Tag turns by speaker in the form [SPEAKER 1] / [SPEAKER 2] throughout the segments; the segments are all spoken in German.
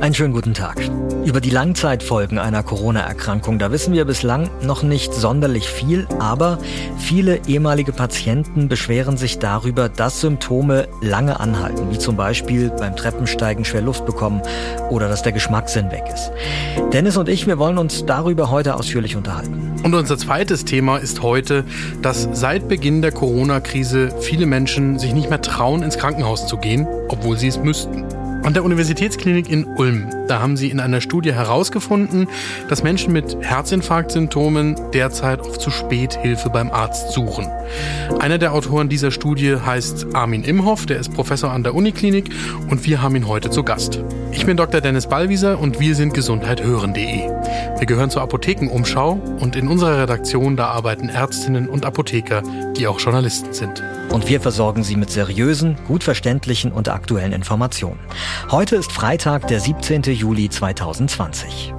[SPEAKER 1] Einen schönen guten Tag. Über die Langzeitfolgen einer Corona-Erkrankung, da wissen wir bislang noch nicht sonderlich viel, aber viele ehemalige Patienten beschweren sich darüber, dass Symptome lange anhalten, wie zum Beispiel beim Treppensteigen schwer Luft bekommen oder dass der Geschmackssinn weg ist. Dennis und ich, wir wollen uns darüber heute ausführlich unterhalten.
[SPEAKER 2] Und unser zweites Thema ist heute, dass seit Beginn der Corona-Krise viele Menschen sich nicht mehr trauen, ins Krankenhaus zu gehen, obwohl sie es müssten. An der Universitätsklinik in Ulm, da haben sie in einer Studie herausgefunden, dass Menschen mit Herzinfarktsymptomen derzeit oft zu spät Hilfe beim Arzt suchen. Einer der Autoren dieser Studie heißt Armin Imhoff, der ist Professor an der Uniklinik und wir haben ihn heute zu Gast. Ich bin Dr. Dennis Ballwieser und wir sind gesundheithören.de. Wir gehören zur Apothekenumschau und in unserer Redaktion da arbeiten Ärztinnen und Apotheker, die auch Journalisten sind.
[SPEAKER 1] Und wir versorgen Sie mit seriösen, gut verständlichen und aktuellen Informationen. Heute ist Freitag, der 17. Juli 2020.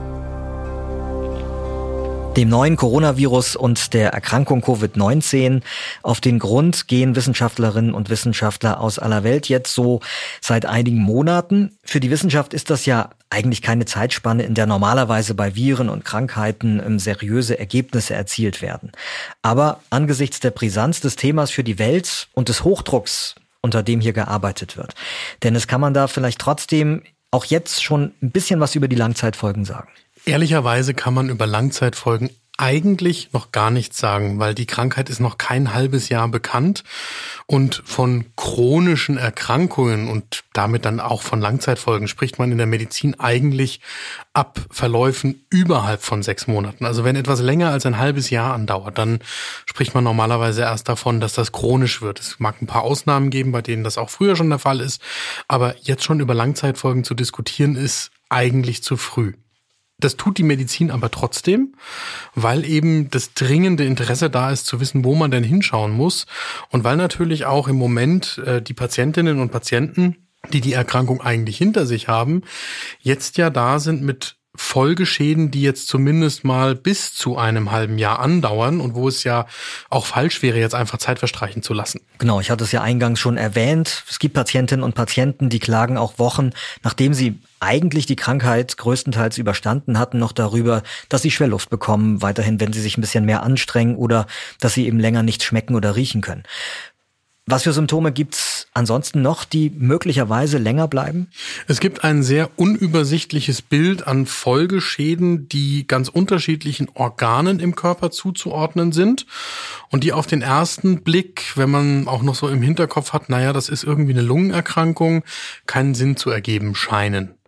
[SPEAKER 1] Dem neuen Coronavirus und der Erkrankung Covid-19 auf den Grund gehen Wissenschaftlerinnen und Wissenschaftler aus aller Welt jetzt so seit einigen Monaten. Für die Wissenschaft ist das ja eigentlich keine Zeitspanne, in der normalerweise bei Viren und Krankheiten ähm, seriöse Ergebnisse erzielt werden. Aber angesichts der Brisanz des Themas für die Welt und des Hochdrucks, unter dem hier gearbeitet wird, denn es kann man da vielleicht trotzdem auch jetzt schon ein bisschen was über die Langzeitfolgen sagen.
[SPEAKER 2] Ehrlicherweise kann man über Langzeitfolgen eigentlich noch gar nichts sagen, weil die Krankheit ist noch kein halbes Jahr bekannt und von chronischen Erkrankungen und damit dann auch von Langzeitfolgen spricht man in der Medizin eigentlich ab Verläufen überhalb von sechs Monaten. Also wenn etwas länger als ein halbes Jahr andauert, dann spricht man normalerweise erst davon, dass das chronisch wird. Es mag ein paar Ausnahmen geben, bei denen das auch früher schon der Fall ist, aber jetzt schon über Langzeitfolgen zu diskutieren, ist eigentlich zu früh. Das tut die Medizin aber trotzdem, weil eben das dringende Interesse da ist, zu wissen, wo man denn hinschauen muss. Und weil natürlich auch im Moment äh, die Patientinnen und Patienten, die die Erkrankung eigentlich hinter sich haben, jetzt ja da sind mit Folgeschäden, die jetzt zumindest mal bis zu einem halben Jahr andauern und wo es ja auch falsch wäre, jetzt einfach Zeit verstreichen zu lassen.
[SPEAKER 1] Genau, ich hatte es ja eingangs schon erwähnt. Es gibt Patientinnen und Patienten, die klagen auch Wochen, nachdem sie eigentlich die Krankheit größtenteils überstanden hatten, noch darüber, dass sie Schwerluft bekommen, weiterhin, wenn sie sich ein bisschen mehr anstrengen oder dass sie eben länger nichts schmecken oder riechen können. Was für Symptome gibt's ansonsten noch, die möglicherweise länger bleiben?
[SPEAKER 2] Es gibt ein sehr unübersichtliches Bild an Folgeschäden, die ganz unterschiedlichen Organen im Körper zuzuordnen sind und die auf den ersten Blick, wenn man auch noch so im Hinterkopf hat, naja, das ist irgendwie eine Lungenerkrankung, keinen Sinn zu ergeben scheinen.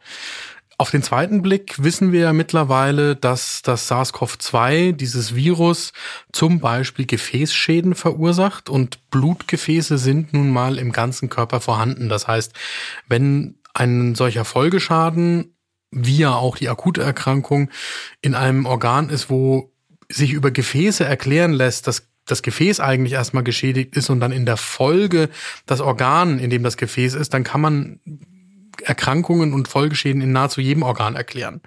[SPEAKER 2] Auf den zweiten Blick wissen wir ja mittlerweile, dass das SARS-CoV-2, dieses Virus, zum Beispiel Gefäßschäden verursacht und Blutgefäße sind nun mal im ganzen Körper vorhanden. Das heißt, wenn ein solcher Folgeschaden, wie ja auch die akute Erkrankung, in einem Organ ist, wo sich über Gefäße erklären lässt, dass das Gefäß eigentlich erstmal geschädigt ist und dann in der Folge das Organ, in dem das Gefäß ist, dann kann man Erkrankungen und Folgeschäden in nahezu jedem Organ erklären.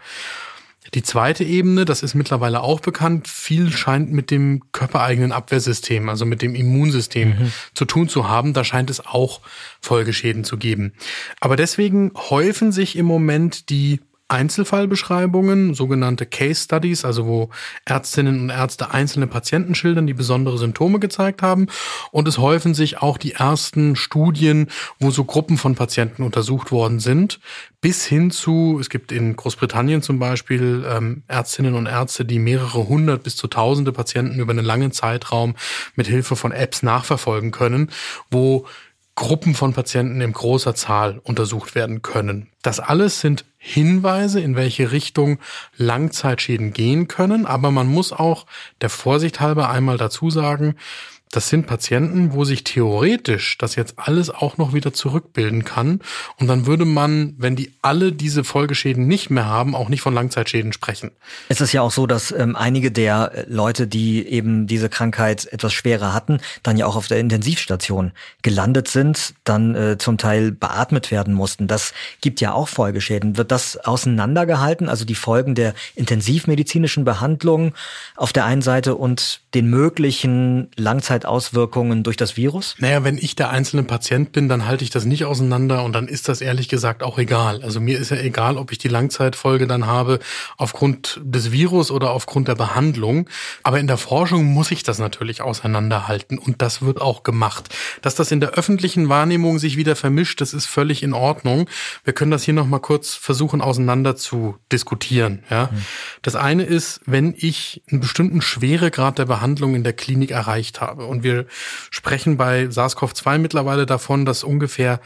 [SPEAKER 2] Die zweite Ebene, das ist mittlerweile auch bekannt, viel scheint mit dem körpereigenen Abwehrsystem, also mit dem Immunsystem mhm. zu tun zu haben. Da scheint es auch Folgeschäden zu geben. Aber deswegen häufen sich im Moment die Einzelfallbeschreibungen, sogenannte Case Studies, also wo Ärztinnen und Ärzte einzelne Patienten schildern, die besondere Symptome gezeigt haben. Und es häufen sich auch die ersten Studien, wo so Gruppen von Patienten untersucht worden sind, bis hin zu, es gibt in Großbritannien zum Beispiel ähm, Ärztinnen und Ärzte, die mehrere hundert bis zu tausende Patienten über einen langen Zeitraum mit Hilfe von Apps nachverfolgen können, wo Gruppen von Patienten in großer Zahl untersucht werden können. Das alles sind Hinweise, in welche Richtung Langzeitschäden gehen können, aber man muss auch der Vorsicht halber einmal dazu sagen, das sind Patienten, wo sich theoretisch das jetzt alles auch noch wieder zurückbilden kann. Und dann würde man, wenn die alle diese Folgeschäden nicht mehr haben, auch nicht von Langzeitschäden sprechen.
[SPEAKER 1] Es ist ja auch so, dass ähm, einige der äh, Leute, die eben diese Krankheit etwas schwerer hatten, dann ja auch auf der Intensivstation gelandet sind, dann äh, zum Teil beatmet werden mussten. Das gibt ja auch Folgeschäden. Wird das auseinandergehalten, also die Folgen der intensivmedizinischen Behandlung auf der einen Seite und den möglichen Langzeitauswirkungen durch das Virus?
[SPEAKER 2] Naja, wenn ich der einzelne Patient bin, dann halte ich das nicht auseinander und dann ist das ehrlich gesagt auch egal. Also mir ist ja egal, ob ich die Langzeitfolge dann habe aufgrund des Virus oder aufgrund der Behandlung. Aber in der Forschung muss ich das natürlich auseinanderhalten und das wird auch gemacht. Dass das in der öffentlichen Wahrnehmung sich wieder vermischt, das ist völlig in Ordnung. Wir können das hier nochmal kurz versuchen auseinander zu diskutieren. Ja? Mhm. Das eine ist, wenn ich einen bestimmten Schweregrad der Behandlung Behandlung in der Klinik erreicht habe. Und wir sprechen bei SARS-CoV-2 mittlerweile davon, dass ungefähr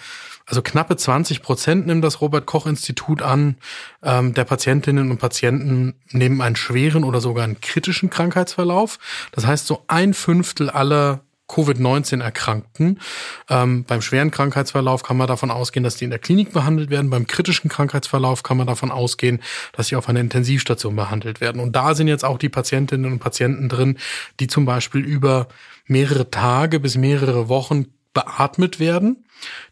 [SPEAKER 2] also knappe 20 Prozent nimmt das Robert Koch Institut an, ähm, der Patientinnen und Patienten nehmen einen schweren oder sogar einen kritischen Krankheitsverlauf. Das heißt, so ein Fünftel aller Covid-19-Erkrankten. Ähm, beim schweren Krankheitsverlauf kann man davon ausgehen, dass die in der Klinik behandelt werden. Beim kritischen Krankheitsverlauf kann man davon ausgehen, dass sie auf einer Intensivstation behandelt werden. Und da sind jetzt auch die Patientinnen und Patienten drin, die zum Beispiel über mehrere Tage bis mehrere Wochen beatmet werden,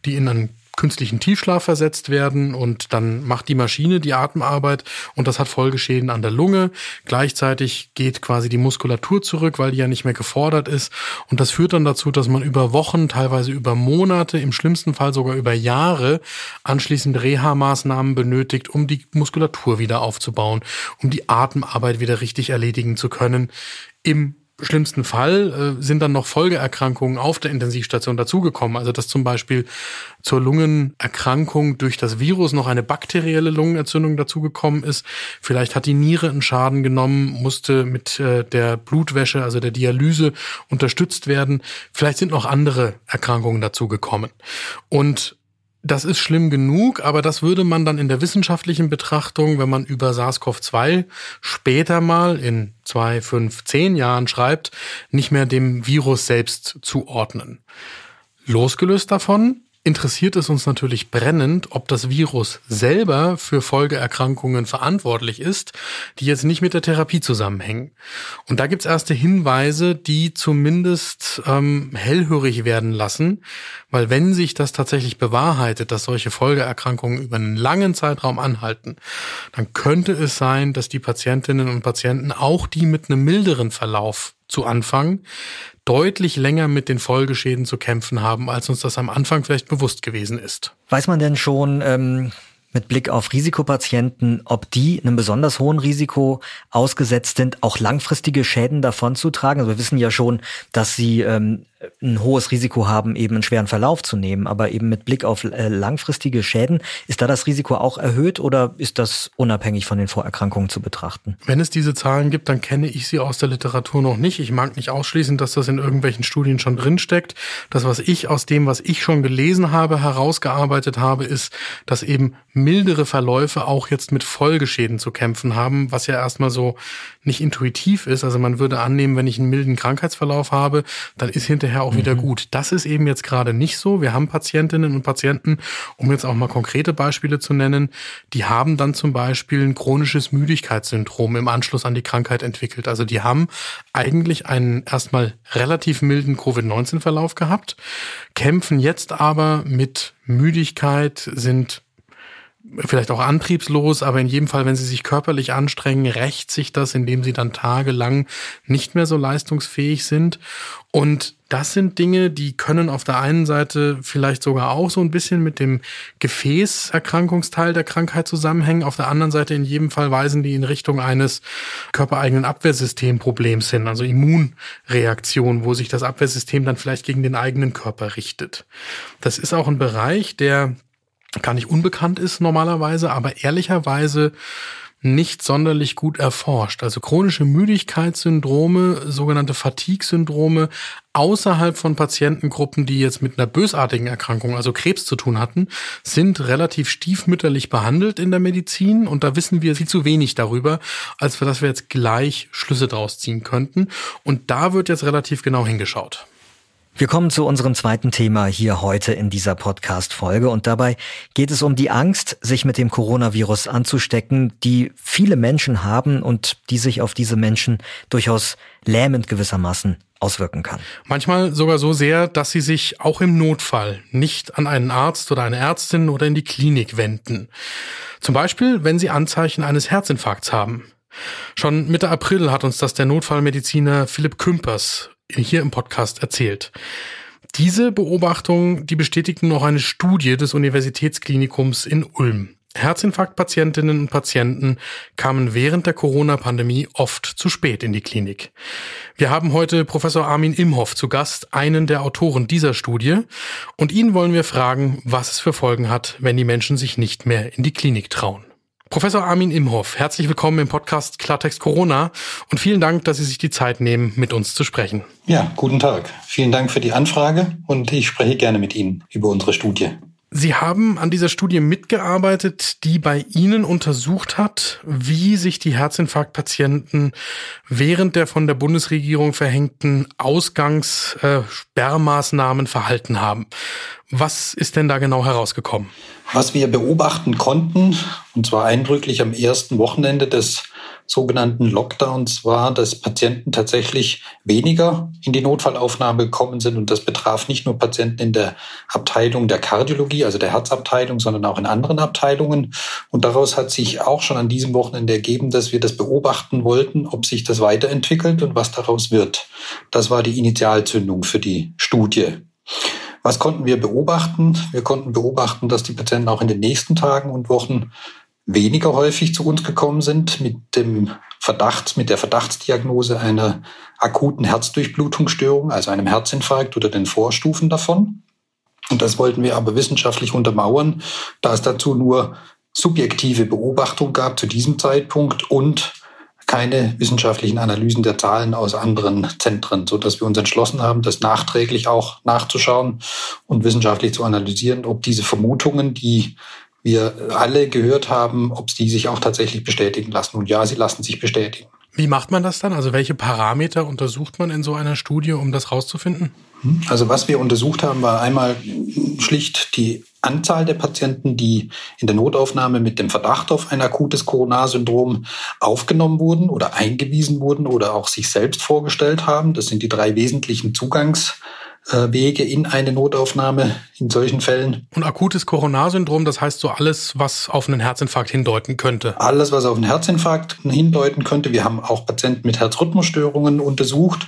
[SPEAKER 2] die in einen künstlichen Tiefschlaf versetzt werden und dann macht die Maschine die Atemarbeit und das hat Folgeschäden an der Lunge. Gleichzeitig geht quasi die Muskulatur zurück, weil die ja nicht mehr gefordert ist und das führt dann dazu, dass man über Wochen, teilweise über Monate, im schlimmsten Fall sogar über Jahre anschließend Reha-Maßnahmen benötigt, um die Muskulatur wieder aufzubauen, um die Atemarbeit wieder richtig erledigen zu können. Im schlimmsten Fall äh, sind dann noch Folgeerkrankungen auf der Intensivstation dazugekommen. Also dass zum Beispiel zur Lungenerkrankung durch das Virus noch eine bakterielle Lungenentzündung dazugekommen ist. Vielleicht hat die Niere einen Schaden genommen, musste mit äh, der Blutwäsche, also der Dialyse unterstützt werden. Vielleicht sind noch andere Erkrankungen dazugekommen. Und das ist schlimm genug, aber das würde man dann in der wissenschaftlichen Betrachtung, wenn man über SARS-CoV-2 später mal in zwei, fünf, zehn Jahren schreibt, nicht mehr dem Virus selbst zuordnen. Losgelöst davon interessiert es uns natürlich brennend, ob das Virus selber für Folgeerkrankungen verantwortlich ist, die jetzt nicht mit der Therapie zusammenhängen. Und da gibt's erste Hinweise, die zumindest ähm, hellhörig werden lassen, weil wenn sich das tatsächlich bewahrheitet, dass solche Folgeerkrankungen über einen langen Zeitraum anhalten, dann könnte es sein, dass die Patientinnen und Patienten, auch die mit einem milderen Verlauf zu Anfang, deutlich länger mit den Folgeschäden zu kämpfen haben, als uns das am Anfang vielleicht bewusst gewesen ist.
[SPEAKER 1] Weiß man denn schon ähm, mit Blick auf Risikopatienten, ob die einem besonders hohen Risiko ausgesetzt sind, auch langfristige Schäden davonzutragen? Also wir wissen ja schon, dass sie ähm, ein hohes Risiko haben, eben einen schweren Verlauf zu nehmen. Aber eben mit Blick auf äh, langfristige Schäden, ist da das Risiko auch erhöht oder ist das unabhängig von den Vorerkrankungen zu betrachten?
[SPEAKER 2] Wenn es diese Zahlen gibt, dann kenne ich sie aus der Literatur noch nicht. Ich mag nicht ausschließen, dass das in irgendwelchen Studien schon drinsteckt. Das, was ich aus dem, was ich schon gelesen habe, herausgearbeitet habe, ist, dass eben mildere Verläufe auch jetzt mit Folgeschäden zu kämpfen haben, was ja erstmal so nicht intuitiv ist. Also man würde annehmen, wenn ich einen milden Krankheitsverlauf habe, dann ist hinterher auch mhm. wieder gut. Das ist eben jetzt gerade nicht so. Wir haben Patientinnen und Patienten, um jetzt auch mal konkrete Beispiele zu nennen, die haben dann zum Beispiel ein chronisches Müdigkeitssyndrom im Anschluss an die Krankheit entwickelt. Also die haben eigentlich einen erstmal relativ milden Covid-19-Verlauf gehabt, kämpfen jetzt aber mit Müdigkeit, sind vielleicht auch antriebslos, aber in jedem Fall, wenn sie sich körperlich anstrengen, rächt sich das, indem sie dann tagelang nicht mehr so leistungsfähig sind. Und das sind Dinge, die können auf der einen Seite vielleicht sogar auch so ein bisschen mit dem Gefäßerkrankungsteil der Krankheit zusammenhängen. Auf der anderen Seite in jedem Fall weisen die in Richtung eines körpereigenen Abwehrsystemproblems hin, also Immunreaktion, wo sich das Abwehrsystem dann vielleicht gegen den eigenen Körper richtet. Das ist auch ein Bereich, der gar nicht unbekannt ist normalerweise, aber ehrlicherweise nicht sonderlich gut erforscht. Also chronische Müdigkeitssyndrome, sogenannte Fatigue-Syndrome außerhalb von Patientengruppen, die jetzt mit einer bösartigen Erkrankung, also Krebs zu tun hatten, sind relativ stiefmütterlich behandelt in der Medizin und da wissen wir viel zu wenig darüber, als dass wir jetzt gleich Schlüsse draus ziehen könnten. Und da wird jetzt relativ genau hingeschaut.
[SPEAKER 1] Wir kommen zu unserem zweiten Thema hier heute in dieser Podcast-Folge und dabei geht es um die Angst, sich mit dem Coronavirus anzustecken, die viele Menschen haben und die sich auf diese Menschen durchaus lähmend gewissermaßen auswirken kann.
[SPEAKER 2] Manchmal sogar so sehr, dass sie sich auch im Notfall nicht an einen Arzt oder eine Ärztin oder in die Klinik wenden. Zum Beispiel, wenn sie Anzeichen eines Herzinfarkts haben. Schon Mitte April hat uns das der Notfallmediziner Philipp Kümpers hier im Podcast erzählt. Diese Beobachtung, die bestätigten noch eine Studie des Universitätsklinikums in Ulm. Herzinfarktpatientinnen und Patienten kamen während der Corona-Pandemie oft zu spät in die Klinik. Wir haben heute Professor Armin Imhoff zu Gast, einen der Autoren dieser Studie, und ihn wollen wir fragen, was es für Folgen hat, wenn die Menschen sich nicht mehr in die Klinik trauen. Professor Armin Imhoff, herzlich willkommen im Podcast Klartext Corona und vielen Dank, dass Sie sich die Zeit nehmen, mit uns zu sprechen.
[SPEAKER 3] Ja, guten Tag. Vielen Dank für die Anfrage und ich spreche gerne mit Ihnen über unsere Studie.
[SPEAKER 2] Sie haben an dieser Studie mitgearbeitet, die bei Ihnen untersucht hat, wie sich die Herzinfarktpatienten während der von der Bundesregierung verhängten Ausgangssperrmaßnahmen äh, verhalten haben. Was ist denn da genau herausgekommen?
[SPEAKER 3] Was wir beobachten konnten, und zwar eindrücklich am ersten Wochenende des sogenannten Lockdowns war, dass Patienten tatsächlich weniger in die Notfallaufnahme gekommen sind. Und das betraf nicht nur Patienten in der Abteilung der Kardiologie, also der Herzabteilung, sondern auch in anderen Abteilungen. Und daraus hat sich auch schon an diesem Wochenende ergeben, dass wir das beobachten wollten, ob sich das weiterentwickelt und was daraus wird. Das war die Initialzündung für die Studie. Was konnten wir beobachten? Wir konnten beobachten, dass die Patienten auch in den nächsten Tagen und Wochen weniger häufig zu uns gekommen sind mit dem Verdacht, mit der Verdachtsdiagnose einer akuten Herzdurchblutungsstörung, also einem Herzinfarkt oder den Vorstufen davon. Und das wollten wir aber wissenschaftlich untermauern, da es dazu nur subjektive Beobachtung gab zu diesem Zeitpunkt und keine wissenschaftlichen Analysen der Zahlen aus anderen Zentren, so dass wir uns entschlossen haben, das nachträglich auch nachzuschauen und wissenschaftlich zu analysieren, ob diese Vermutungen, die wir alle gehört haben, ob die sich auch tatsächlich bestätigen lassen. Und ja, sie lassen sich bestätigen.
[SPEAKER 2] Wie macht man das dann? Also welche Parameter untersucht man in so einer Studie, um das rauszufinden?
[SPEAKER 3] Also was wir untersucht haben, war einmal schlicht die Anzahl der Patienten, die in der Notaufnahme mit dem Verdacht auf ein akutes Coronarsyndrom aufgenommen wurden oder eingewiesen wurden oder auch sich selbst vorgestellt haben. Das sind die drei wesentlichen Zugangs Wege in eine Notaufnahme in solchen Fällen.
[SPEAKER 2] Und akutes Coronarsyndrom, das heißt so alles, was auf einen Herzinfarkt hindeuten könnte?
[SPEAKER 3] Alles, was auf einen Herzinfarkt hindeuten könnte. Wir haben auch Patienten mit Herzrhythmusstörungen untersucht,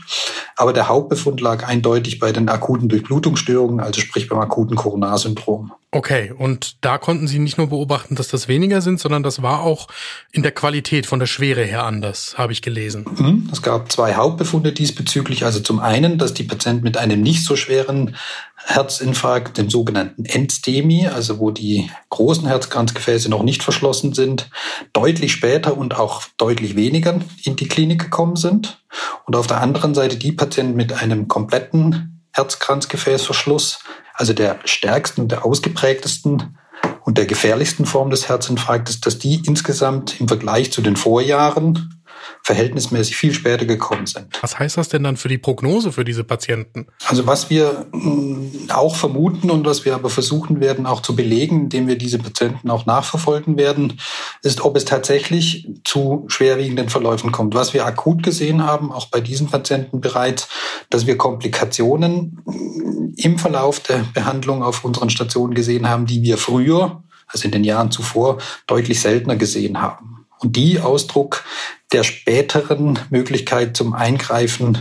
[SPEAKER 3] aber der Hauptbefund lag eindeutig bei den akuten Durchblutungsstörungen, also sprich beim akuten Coronarsyndrom.
[SPEAKER 2] Okay, und da konnten Sie nicht nur beobachten, dass das weniger sind, sondern das war auch in der Qualität von der Schwere her anders, habe ich gelesen.
[SPEAKER 3] Mhm, es gab zwei Hauptbefunde diesbezüglich. Also zum einen, dass die Patienten mit einem nicht so schweren Herzinfarkt, dem sogenannten Endstemi, also wo die großen Herzkranzgefäße noch nicht verschlossen sind, deutlich später und auch deutlich weniger in die Klinik gekommen sind. Und auf der anderen Seite die Patienten mit einem kompletten Herzkranzgefäßverschluss, also der stärksten und der ausgeprägtesten und der gefährlichsten Form des Herzinfarktes, dass die insgesamt im Vergleich zu den Vorjahren verhältnismäßig viel später gekommen sind.
[SPEAKER 2] Was heißt das denn dann für die Prognose für diese Patienten?
[SPEAKER 3] Also was wir mm, auch vermuten und was wir aber versuchen werden auch zu belegen, indem wir diese Patienten auch nachverfolgen werden, ist, ob es tatsächlich zu schwerwiegenden Verläufen kommt. Was wir akut gesehen haben, auch bei diesen Patienten bereits, dass wir Komplikationen mm, im Verlauf der Behandlung auf unseren Stationen gesehen haben, die wir früher, also in den Jahren zuvor, deutlich seltener gesehen haben und die Ausdruck der späteren Möglichkeit zum Eingreifen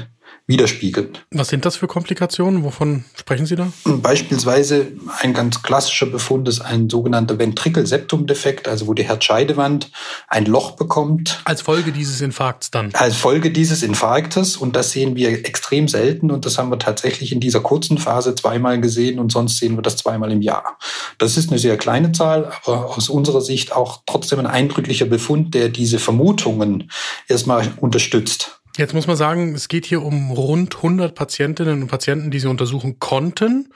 [SPEAKER 3] widerspiegeln.
[SPEAKER 2] Was sind das für Komplikationen? Wovon sprechen Sie da?
[SPEAKER 3] Beispielsweise ein ganz klassischer Befund ist ein sogenannter Ventrikelseptumdefekt, also wo die Herzscheidewand ein Loch bekommt.
[SPEAKER 2] Als Folge dieses Infarkts dann?
[SPEAKER 3] Als Folge dieses Infarktes und das sehen wir extrem selten und das haben wir tatsächlich in dieser kurzen Phase zweimal gesehen und sonst sehen wir das zweimal im Jahr. Das ist eine sehr kleine Zahl, aber aus unserer Sicht auch trotzdem ein eindrücklicher Befund, der diese Vermutungen erstmal unterstützt.
[SPEAKER 2] Jetzt muss man sagen, es geht hier um rund 100 Patientinnen und Patienten, die Sie untersuchen konnten.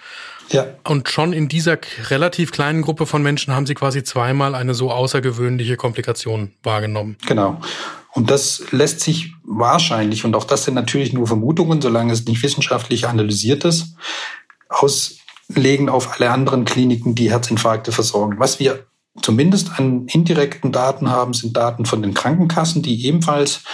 [SPEAKER 2] Ja. Und schon in dieser relativ kleinen Gruppe von Menschen haben Sie quasi zweimal eine so außergewöhnliche Komplikation wahrgenommen.
[SPEAKER 3] Genau. Und das lässt sich wahrscheinlich, und auch das sind natürlich nur Vermutungen, solange es nicht wissenschaftlich analysiert ist, auslegen auf alle anderen Kliniken, die Herzinfarkte versorgen. Was wir zumindest an indirekten Daten haben, sind Daten von den Krankenkassen, die ebenfalls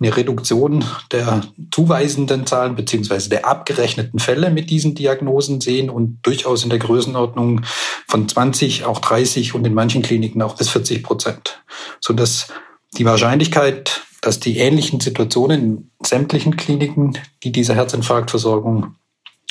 [SPEAKER 3] eine Reduktion der zuweisenden Zahlen beziehungsweise der abgerechneten Fälle mit diesen Diagnosen sehen und durchaus in der Größenordnung von 20, auch 30 und in manchen Kliniken auch bis 40 Prozent, sodass die Wahrscheinlichkeit, dass die ähnlichen Situationen in sämtlichen Kliniken, die diese Herzinfarktversorgung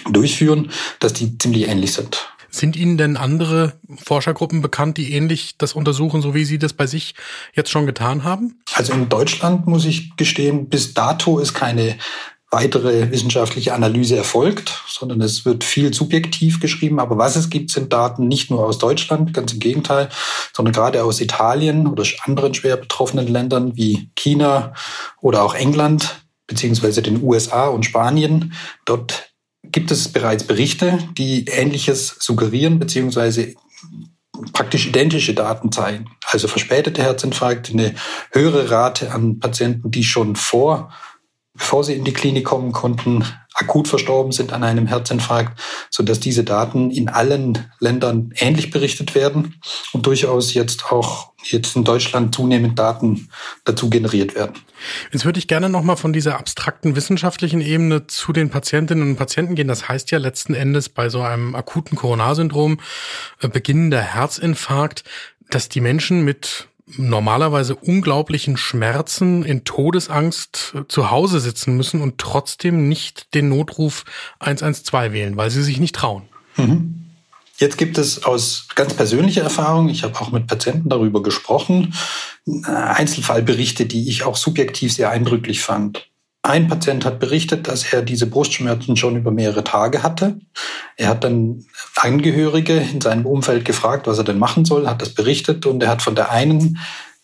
[SPEAKER 3] durchführen, dass die ziemlich ähnlich sind.
[SPEAKER 2] Sind Ihnen denn andere Forschergruppen bekannt, die ähnlich das untersuchen, so wie Sie das bei sich jetzt schon getan haben?
[SPEAKER 3] Also in Deutschland muss ich gestehen, bis dato ist keine weitere wissenschaftliche Analyse erfolgt, sondern es wird viel subjektiv geschrieben. Aber was es gibt, sind Daten nicht nur aus Deutschland, ganz im Gegenteil, sondern gerade aus Italien oder anderen schwer betroffenen Ländern wie China oder auch England beziehungsweise den USA und Spanien. Dort gibt es bereits Berichte, die Ähnliches suggerieren, beziehungsweise praktisch identische Daten zeigen. Also verspätete Herzinfarkte, eine höhere Rate an Patienten, die schon vor, bevor sie in die Klinik kommen konnten, akut verstorben sind an einem Herzinfarkt, so dass diese Daten in allen Ländern ähnlich berichtet werden und durchaus jetzt auch jetzt in Deutschland zunehmend Daten dazu generiert werden.
[SPEAKER 2] Jetzt würde ich gerne nochmal von dieser abstrakten wissenschaftlichen Ebene zu den Patientinnen und Patienten gehen. Das heißt ja letzten Endes bei so einem akuten Coronarsyndrom, äh, beginnender Herzinfarkt, dass die Menschen mit normalerweise unglaublichen Schmerzen in Todesangst äh, zu Hause sitzen müssen und trotzdem nicht den Notruf 112 wählen, weil sie sich nicht trauen.
[SPEAKER 3] Mhm. Jetzt gibt es aus ganz persönlicher Erfahrung, ich habe auch mit Patienten darüber gesprochen, Einzelfallberichte, die ich auch subjektiv sehr eindrücklich fand. Ein Patient hat berichtet, dass er diese Brustschmerzen schon über mehrere Tage hatte. Er hat dann Angehörige in seinem Umfeld gefragt, was er denn machen soll, hat das berichtet und er hat von der einen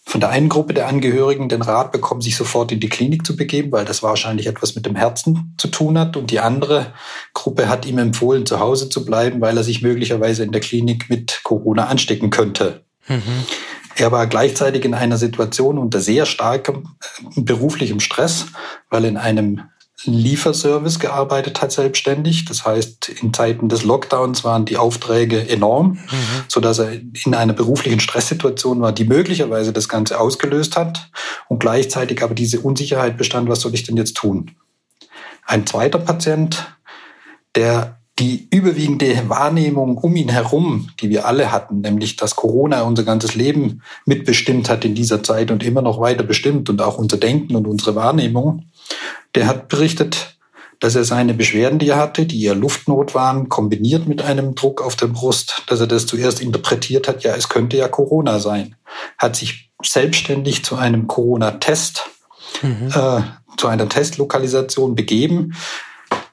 [SPEAKER 3] von der einen Gruppe der Angehörigen den Rat bekommen, sich sofort in die Klinik zu begeben, weil das wahrscheinlich etwas mit dem Herzen zu tun hat. Und die andere Gruppe hat ihm empfohlen, zu Hause zu bleiben, weil er sich möglicherweise in der Klinik mit Corona anstecken könnte. Mhm. Er war gleichzeitig in einer Situation unter sehr starkem äh, beruflichem Stress, weil er in einem Lieferservice gearbeitet hat selbstständig. Das heißt, in Zeiten des Lockdowns waren die Aufträge enorm, mhm. so dass er in einer beruflichen Stresssituation war, die möglicherweise das Ganze ausgelöst hat und gleichzeitig aber diese Unsicherheit bestand, was soll ich denn jetzt tun? Ein zweiter Patient, der die überwiegende Wahrnehmung um ihn herum, die wir alle hatten, nämlich dass Corona unser ganzes Leben mitbestimmt hat in dieser Zeit und immer noch weiter bestimmt und auch unser Denken und unsere Wahrnehmung, der hat berichtet, dass er seine Beschwerden, die er hatte, die eher Luftnot waren, kombiniert mit einem Druck auf der Brust, dass er das zuerst interpretiert hat, ja, es könnte ja Corona sein, hat sich selbstständig zu einem Corona-Test, mhm. äh, zu einer Testlokalisation begeben,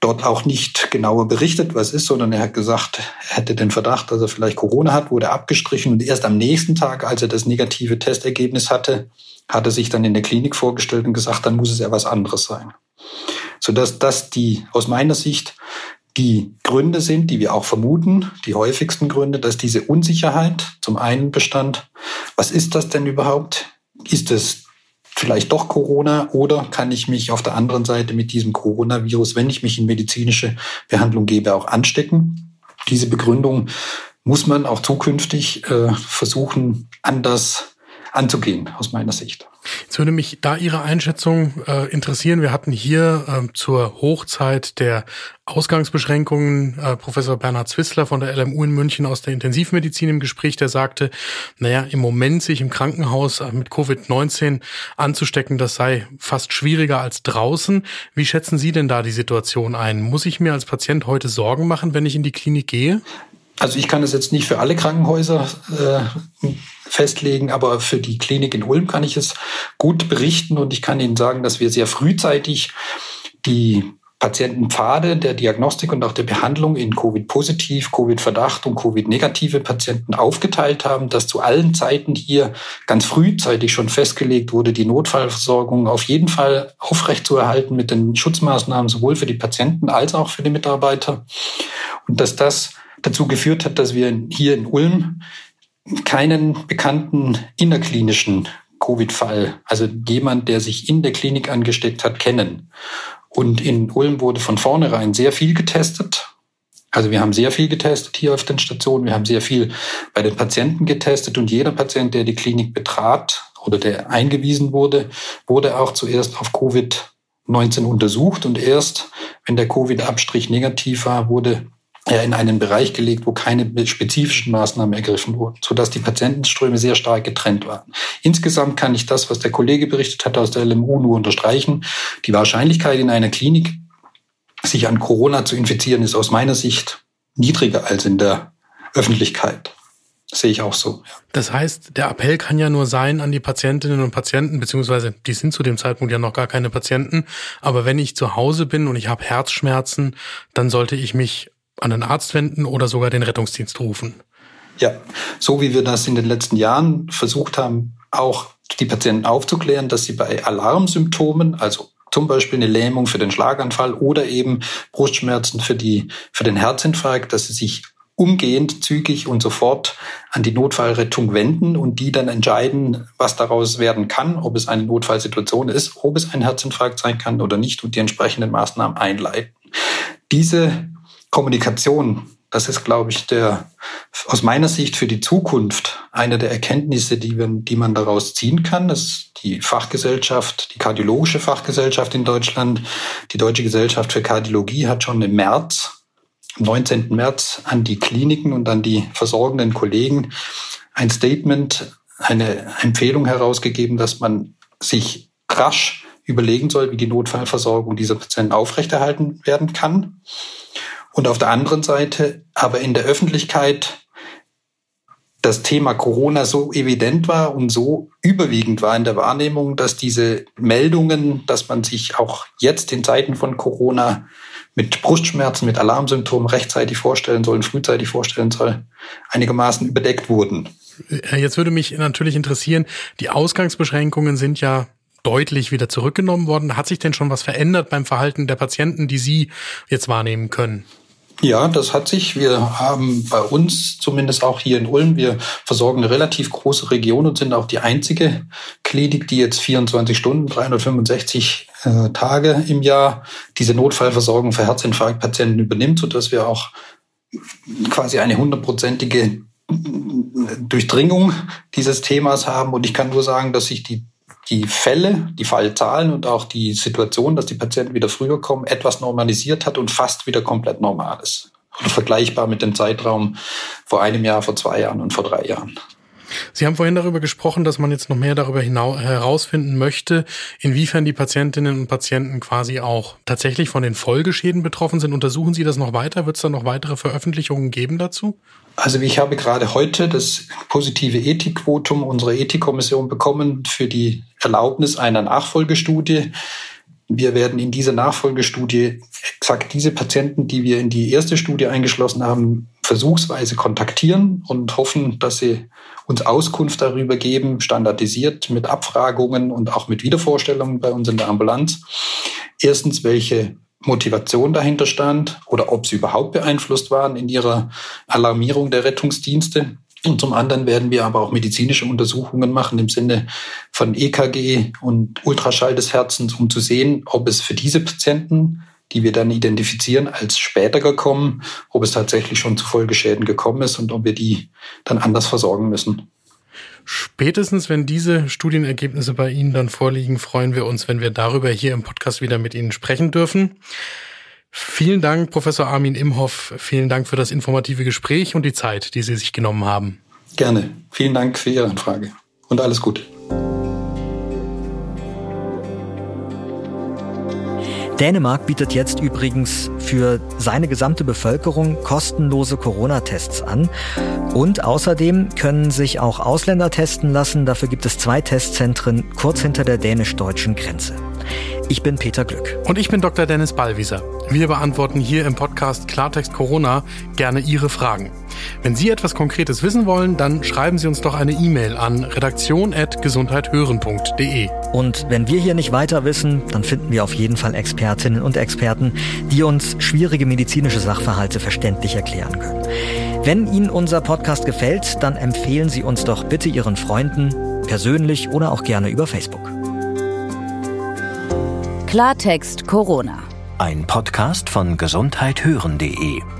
[SPEAKER 3] dort auch nicht genauer berichtet, was ist, sondern er hat gesagt, er hätte den Verdacht, dass er vielleicht Corona hat, wurde abgestrichen und erst am nächsten Tag, als er das negative Testergebnis hatte, hat er sich dann in der Klinik vorgestellt und gesagt, dann muss es ja was anderes sein. Sodass das die, aus meiner Sicht, die Gründe sind, die wir auch vermuten, die häufigsten Gründe, dass diese Unsicherheit zum einen bestand. Was ist das denn überhaupt? Ist es vielleicht doch Corona oder kann ich mich auf der anderen Seite mit diesem Coronavirus, wenn ich mich in medizinische Behandlung gebe, auch anstecken? Diese Begründung muss man auch zukünftig äh, versuchen, anders anzugehen, aus meiner Sicht.
[SPEAKER 2] Jetzt würde mich da Ihre Einschätzung äh, interessieren. Wir hatten hier ähm, zur Hochzeit der Ausgangsbeschränkungen äh, Professor Bernhard Zwissler von der LMU in München aus der Intensivmedizin im Gespräch, der sagte, naja, im Moment sich im Krankenhaus äh, mit Covid-19 anzustecken, das sei fast schwieriger als draußen. Wie schätzen Sie denn da die Situation ein? Muss ich mir als Patient heute Sorgen machen, wenn ich in die Klinik gehe?
[SPEAKER 3] Also ich kann es jetzt nicht für alle Krankenhäuser äh, festlegen, aber für die Klinik in Ulm kann ich es gut berichten und ich kann Ihnen sagen, dass wir sehr frühzeitig die Patientenpfade der Diagnostik und auch der Behandlung in Covid-positiv, Covid-Verdacht und Covid-negative Patienten aufgeteilt haben, dass zu allen Zeiten hier ganz frühzeitig schon festgelegt wurde, die Notfallversorgung auf jeden Fall aufrechtzuerhalten mit den Schutzmaßnahmen sowohl für die Patienten als auch für die Mitarbeiter. Und dass das dazu geführt hat, dass wir hier in Ulm keinen bekannten innerklinischen Covid-Fall, also jemand, der sich in der Klinik angesteckt hat, kennen. Und in Ulm wurde von vornherein sehr viel getestet. Also wir haben sehr viel getestet hier auf den Stationen. Wir haben sehr viel bei den Patienten getestet und jeder Patient, der die Klinik betrat oder der eingewiesen wurde, wurde auch zuerst auf Covid-19 untersucht und erst, wenn der Covid-Abstrich negativ war, wurde in einen Bereich gelegt, wo keine spezifischen Maßnahmen ergriffen wurden, sodass die Patientenströme sehr stark getrennt waren. Insgesamt kann ich das, was der Kollege berichtet hat aus der LMU, nur unterstreichen. Die Wahrscheinlichkeit in einer Klinik sich an Corona zu infizieren, ist aus meiner Sicht niedriger als in der Öffentlichkeit. Das sehe ich auch so. Ja.
[SPEAKER 2] Das heißt, der Appell kann ja nur sein an die Patientinnen und Patienten, beziehungsweise die sind zu dem Zeitpunkt ja noch gar keine Patienten. Aber wenn ich zu Hause bin und ich habe Herzschmerzen, dann sollte ich mich an den Arzt wenden oder sogar den Rettungsdienst rufen.
[SPEAKER 3] Ja, so wie wir das in den letzten Jahren versucht haben, auch die Patienten aufzuklären, dass sie bei Alarmsymptomen, also zum Beispiel eine Lähmung für den Schlaganfall oder eben Brustschmerzen für, die, für den Herzinfarkt, dass sie sich umgehend, zügig und sofort an die Notfallrettung wenden und die dann entscheiden, was daraus werden kann, ob es eine Notfallsituation ist, ob es ein Herzinfarkt sein kann oder nicht und die entsprechenden Maßnahmen einleiten. Diese Kommunikation das ist, glaube ich, der, aus meiner Sicht für die Zukunft eine der Erkenntnisse, die, wir, die man daraus ziehen kann. Das ist die Fachgesellschaft, die kardiologische Fachgesellschaft in Deutschland, die Deutsche Gesellschaft für Kardiologie hat schon im März, am 19. März an die Kliniken und an die versorgenden Kollegen ein Statement, eine Empfehlung herausgegeben, dass man sich rasch überlegen soll, wie die Notfallversorgung dieser Patienten aufrechterhalten werden kann. Und auf der anderen Seite aber in der Öffentlichkeit das Thema Corona so evident war und so überwiegend war in der Wahrnehmung, dass diese Meldungen, dass man sich auch jetzt in Zeiten von Corona mit Brustschmerzen, mit Alarmsymptomen rechtzeitig vorstellen soll, frühzeitig vorstellen soll, einigermaßen überdeckt wurden.
[SPEAKER 2] Jetzt würde mich natürlich interessieren, die Ausgangsbeschränkungen sind ja deutlich wieder zurückgenommen worden. Hat sich denn schon was verändert beim Verhalten der Patienten, die Sie jetzt wahrnehmen können?
[SPEAKER 3] Ja, das hat sich. Wir haben bei uns, zumindest auch hier in Ulm, wir versorgen eine relativ große Region und sind auch die einzige Klinik, die jetzt 24 Stunden, 365 äh, Tage im Jahr diese Notfallversorgung für Herzinfarktpatienten übernimmt, sodass wir auch quasi eine hundertprozentige Durchdringung dieses Themas haben. Und ich kann nur sagen, dass sich die die Fälle, die Fallzahlen und auch die Situation, dass die Patienten wieder früher kommen, etwas normalisiert hat und fast wieder komplett normal ist. Oder vergleichbar mit dem Zeitraum vor einem Jahr, vor zwei Jahren und vor drei Jahren.
[SPEAKER 2] Sie haben vorhin darüber gesprochen, dass man jetzt noch mehr darüber herausfinden möchte, inwiefern die Patientinnen und Patienten quasi auch tatsächlich von den Folgeschäden betroffen sind. Untersuchen Sie das noch weiter? Wird es da noch weitere Veröffentlichungen geben dazu?
[SPEAKER 3] Also ich habe gerade heute das positive Ethikvotum unserer Ethikkommission bekommen für die Erlaubnis einer Nachfolgestudie. Wir werden in dieser Nachfolgestudie exakt diese Patienten, die wir in die erste Studie eingeschlossen haben, versuchsweise kontaktieren und hoffen, dass sie uns Auskunft darüber geben, standardisiert mit Abfragungen und auch mit Wiedervorstellungen bei uns in der Ambulanz. Erstens, welche Motivation dahinter stand oder ob sie überhaupt beeinflusst waren in ihrer Alarmierung der Rettungsdienste. Und zum anderen werden wir aber auch medizinische Untersuchungen machen im Sinne von EKG und Ultraschall des Herzens, um zu sehen, ob es für diese Patienten, die wir dann identifizieren, als später gekommen, ob es tatsächlich schon zu Folgeschäden gekommen ist und ob wir die dann anders versorgen müssen.
[SPEAKER 2] Spätestens, wenn diese Studienergebnisse bei Ihnen dann vorliegen, freuen wir uns, wenn wir darüber hier im Podcast wieder mit Ihnen sprechen dürfen. Vielen Dank, Professor Armin Imhoff. Vielen Dank für das informative Gespräch und die Zeit, die Sie sich genommen haben.
[SPEAKER 3] Gerne. Vielen Dank für Ihre Frage und alles Gute.
[SPEAKER 1] Dänemark bietet jetzt übrigens für seine gesamte Bevölkerung kostenlose Corona-Tests an. Und außerdem können sich auch Ausländer testen lassen. Dafür gibt es zwei Testzentren kurz hinter der dänisch-deutschen Grenze. Ich bin Peter Glück.
[SPEAKER 2] Und ich bin Dr. Dennis Ballwieser. Wir beantworten hier im Podcast Klartext Corona gerne Ihre Fragen. Wenn Sie etwas Konkretes wissen wollen, dann schreiben Sie uns doch eine E-Mail an redaktion.gesundheithören.de.
[SPEAKER 1] Und wenn wir hier nicht weiter wissen, dann finden wir auf jeden Fall Expertinnen und Experten, die uns schwierige medizinische Sachverhalte verständlich erklären können. Wenn Ihnen unser Podcast gefällt, dann empfehlen Sie uns doch bitte Ihren Freunden persönlich oder auch gerne über Facebook.
[SPEAKER 4] Klartext Corona.
[SPEAKER 5] Ein Podcast von gesundheithören.de